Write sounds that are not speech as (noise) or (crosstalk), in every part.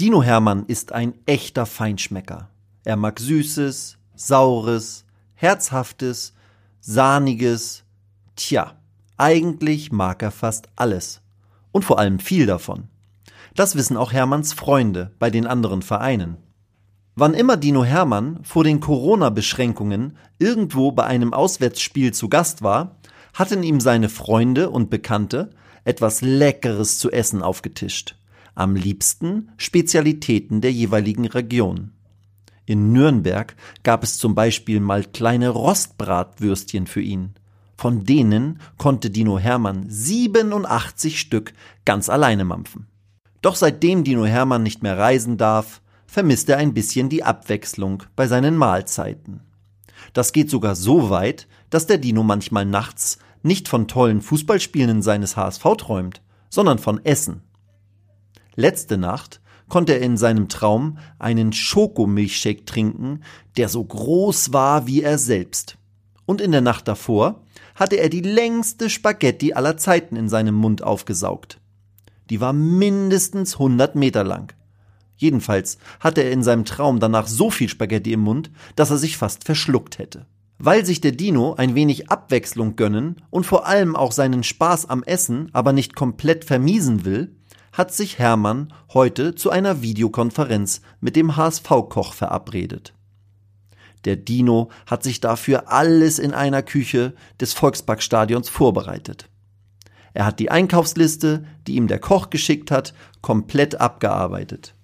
Dino Hermann ist ein echter Feinschmecker. Er mag Süßes, Saures, Herzhaftes, Sahniges. Tja, eigentlich mag er fast alles. Und vor allem viel davon. Das wissen auch Hermanns Freunde bei den anderen Vereinen. Wann immer Dino Hermann vor den Corona-Beschränkungen irgendwo bei einem Auswärtsspiel zu Gast war, hatten ihm seine Freunde und Bekannte etwas Leckeres zu essen aufgetischt. Am liebsten Spezialitäten der jeweiligen Region. In Nürnberg gab es zum Beispiel mal kleine Rostbratwürstchen für ihn. Von denen konnte Dino Hermann 87 Stück ganz alleine mampfen. Doch seitdem Dino Hermann nicht mehr reisen darf, vermisst er ein bisschen die Abwechslung bei seinen Mahlzeiten. Das geht sogar so weit, dass der Dino manchmal nachts nicht von tollen Fußballspielen seines HSV träumt, sondern von Essen. Letzte Nacht konnte er in seinem Traum einen Schokomilchshake trinken, der so groß war wie er selbst. Und in der Nacht davor hatte er die längste Spaghetti aller Zeiten in seinem Mund aufgesaugt. Die war mindestens 100 Meter lang. Jedenfalls hatte er in seinem Traum danach so viel Spaghetti im Mund, dass er sich fast verschluckt hätte. Weil sich der Dino ein wenig Abwechslung gönnen und vor allem auch seinen Spaß am Essen aber nicht komplett vermiesen will, hat sich Hermann heute zu einer Videokonferenz mit dem HSV-Koch verabredet. Der Dino hat sich dafür alles in einer Küche des Volksparkstadions vorbereitet. Er hat die Einkaufsliste, die ihm der Koch geschickt hat, komplett abgearbeitet.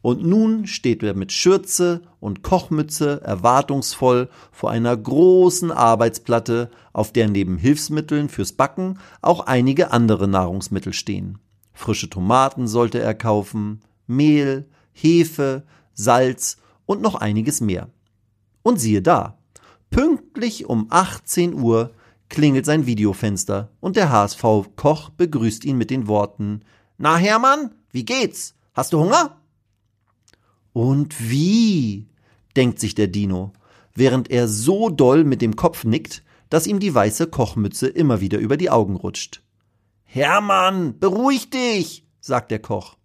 Und nun steht er mit Schürze und Kochmütze erwartungsvoll vor einer großen Arbeitsplatte, auf der neben Hilfsmitteln fürs Backen auch einige andere Nahrungsmittel stehen. Frische Tomaten sollte er kaufen, Mehl, Hefe, Salz und noch einiges mehr. Und siehe da, pünktlich um 18 Uhr klingelt sein Videofenster und der HSV-Koch begrüßt ihn mit den Worten Na Hermann, wie geht's? Hast du Hunger? Und wie? denkt sich der Dino, während er so doll mit dem Kopf nickt, dass ihm die weiße Kochmütze immer wieder über die Augen rutscht. Hermann, beruhig dich, sagt der Koch.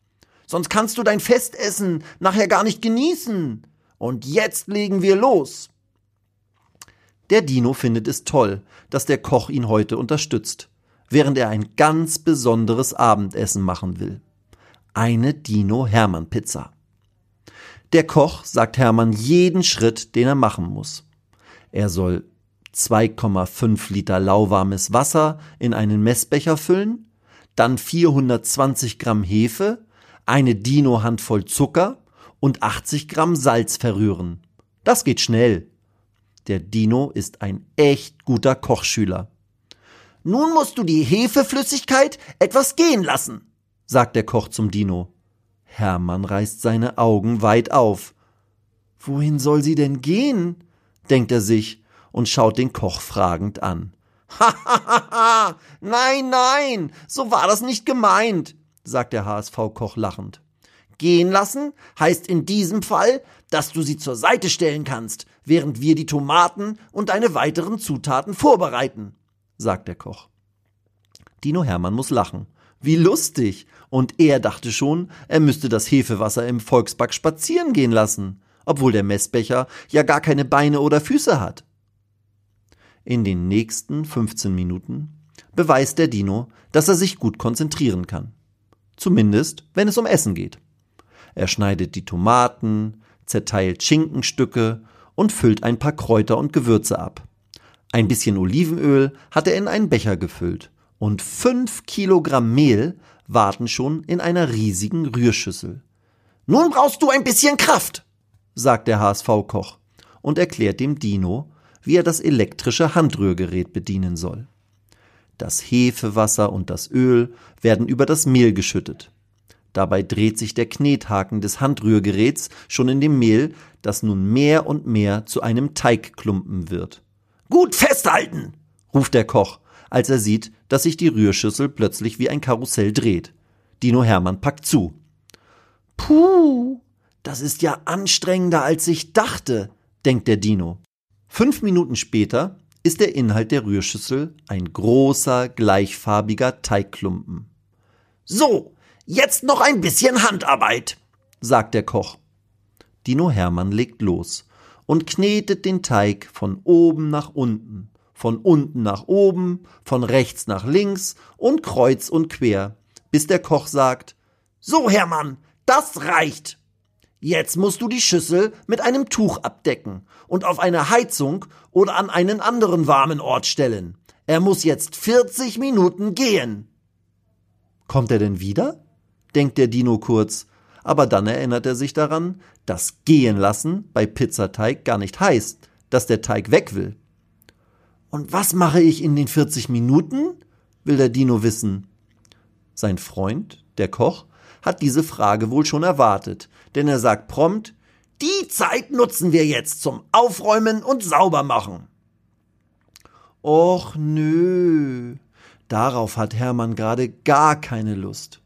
Sonst kannst du dein Festessen nachher gar nicht genießen. Und jetzt legen wir los. Der Dino findet es toll, dass der Koch ihn heute unterstützt, während er ein ganz besonderes Abendessen machen will. Eine Dino Hermann Pizza. Der Koch sagt Hermann jeden Schritt, den er machen muss. Er soll 2,5 Liter lauwarmes Wasser in einen Messbecher füllen, dann 420 Gramm Hefe, eine Dino-Handvoll Zucker und 80 Gramm Salz verrühren. Das geht schnell. Der Dino ist ein echt guter Kochschüler. Nun musst du die Hefeflüssigkeit etwas gehen lassen, sagt der Koch zum Dino. Hermann reißt seine Augen weit auf. Wohin soll sie denn gehen? denkt er sich und schaut den Koch fragend an. (laughs) Ha, nein, nein, so war das nicht gemeint, sagt der HSV-Koch lachend. Gehen lassen heißt in diesem Fall, dass du sie zur Seite stellen kannst, während wir die Tomaten und deine weiteren Zutaten vorbereiten, sagt der Koch. Dino Hermann muss lachen. Wie lustig. Und er dachte schon, er müsste das Hefewasser im Volksback spazieren gehen lassen, obwohl der Messbecher ja gar keine Beine oder Füße hat. In den nächsten 15 Minuten beweist der Dino, dass er sich gut konzentrieren kann. Zumindest, wenn es um Essen geht. Er schneidet die Tomaten, zerteilt Schinkenstücke und füllt ein paar Kräuter und Gewürze ab. Ein bisschen Olivenöl hat er in einen Becher gefüllt und fünf Kilogramm Mehl warten schon in einer riesigen Rührschüssel. Nun brauchst du ein bisschen Kraft, sagt der HSV-Koch und erklärt dem Dino, wie er das elektrische Handrührgerät bedienen soll. Das Hefewasser und das Öl werden über das Mehl geschüttet. Dabei dreht sich der Knethaken des Handrührgeräts schon in dem Mehl, das nun mehr und mehr zu einem Teigklumpen wird. Gut festhalten, ruft der Koch, als er sieht, dass sich die Rührschüssel plötzlich wie ein Karussell dreht. Dino Hermann packt zu. Puh, das ist ja anstrengender als ich dachte, denkt der Dino. Fünf Minuten später ist der Inhalt der Rührschüssel ein großer, gleichfarbiger Teigklumpen. So, Jetzt noch ein bisschen Handarbeit, sagt der Koch. Dino Hermann legt los und knetet den Teig von oben nach unten, von unten nach oben, von rechts nach links und kreuz und quer, bis der Koch sagt, so Hermann, das reicht. Jetzt musst du die Schüssel mit einem Tuch abdecken und auf eine Heizung oder an einen anderen warmen Ort stellen. Er muss jetzt 40 Minuten gehen. Kommt er denn wieder? denkt der Dino kurz, aber dann erinnert er sich daran, dass gehen lassen bei Pizzateig gar nicht heißt, dass der Teig weg will. Und was mache ich in den 40 Minuten? will der Dino wissen. Sein Freund, der Koch, hat diese Frage wohl schon erwartet, denn er sagt prompt, die Zeit nutzen wir jetzt zum Aufräumen und Saubermachen. Och nö, darauf hat Hermann gerade gar keine Lust.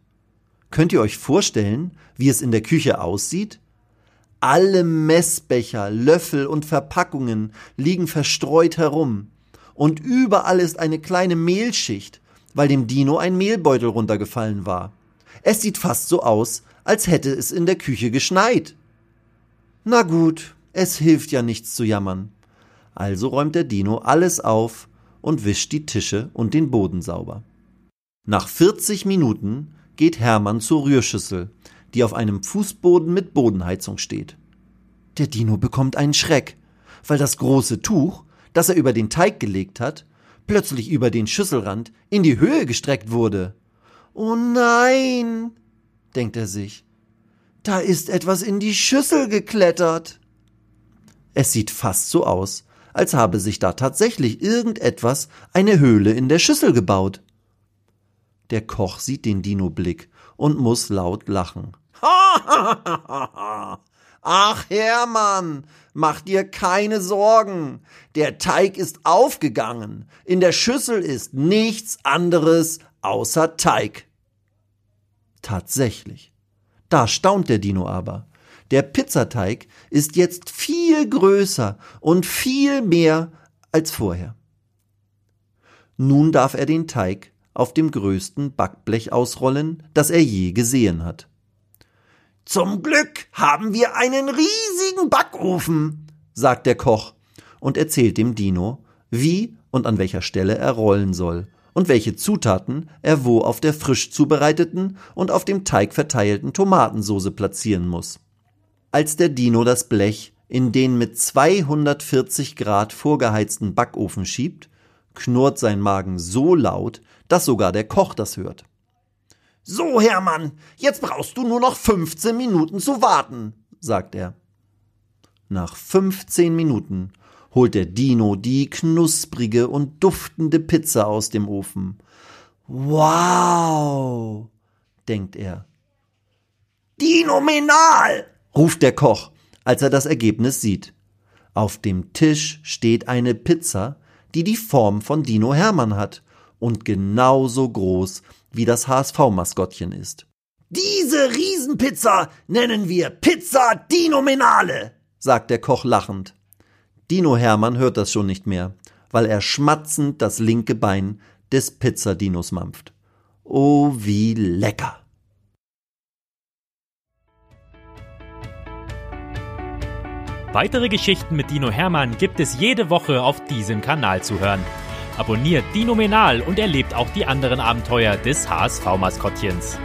Könnt ihr euch vorstellen, wie es in der Küche aussieht? Alle Messbecher, Löffel und Verpackungen liegen verstreut herum. Und überall ist eine kleine Mehlschicht, weil dem Dino ein Mehlbeutel runtergefallen war. Es sieht fast so aus, als hätte es in der Küche geschneit. Na gut, es hilft ja nichts zu jammern. Also räumt der Dino alles auf und wischt die Tische und den Boden sauber. Nach 40 Minuten geht Hermann zur Rührschüssel, die auf einem Fußboden mit Bodenheizung steht. Der Dino bekommt einen Schreck, weil das große Tuch, das er über den Teig gelegt hat, plötzlich über den Schüsselrand in die Höhe gestreckt wurde. Oh nein, denkt er sich, da ist etwas in die Schüssel geklettert. Es sieht fast so aus, als habe sich da tatsächlich irgendetwas eine Höhle in der Schüssel gebaut. Der Koch sieht den Dino-Blick und muss laut lachen. (laughs) Ach Hermann, mach dir keine Sorgen. Der Teig ist aufgegangen. In der Schüssel ist nichts anderes außer Teig. Tatsächlich. Da staunt der Dino aber. Der Pizzateig ist jetzt viel größer und viel mehr als vorher. Nun darf er den Teig auf dem größten Backblech ausrollen, das er je gesehen hat. Zum Glück haben wir einen riesigen Backofen, sagt der Koch und erzählt dem Dino, wie und an welcher Stelle er rollen soll und welche Zutaten er wo auf der frisch zubereiteten und auf dem Teig verteilten Tomatensoße platzieren muss. Als der Dino das Blech in den mit 240 Grad vorgeheizten Backofen schiebt, knurrt sein Magen so laut, dass sogar der Koch das hört. So, Hermann, jetzt brauchst du nur noch 15 Minuten zu warten, sagt er. Nach 15 Minuten holt der Dino die knusprige und duftende Pizza aus dem Ofen. Wow, denkt er. Dinominal, ruft der Koch, als er das Ergebnis sieht. Auf dem Tisch steht eine Pizza, die die Form von Dino Hermann hat und genauso groß wie das HSV-Maskottchen ist. Diese Riesenpizza nennen wir Pizza Dinominale, sagt der Koch lachend. Dino Hermann hört das schon nicht mehr, weil er schmatzend das linke Bein des Pizzadinos mampft. Oh, wie lecker! Weitere Geschichten mit Dino Hermann gibt es jede Woche auf diesem Kanal zu hören. Abonniert Dinominal und erlebt auch die anderen Abenteuer des HSV-Maskottchens.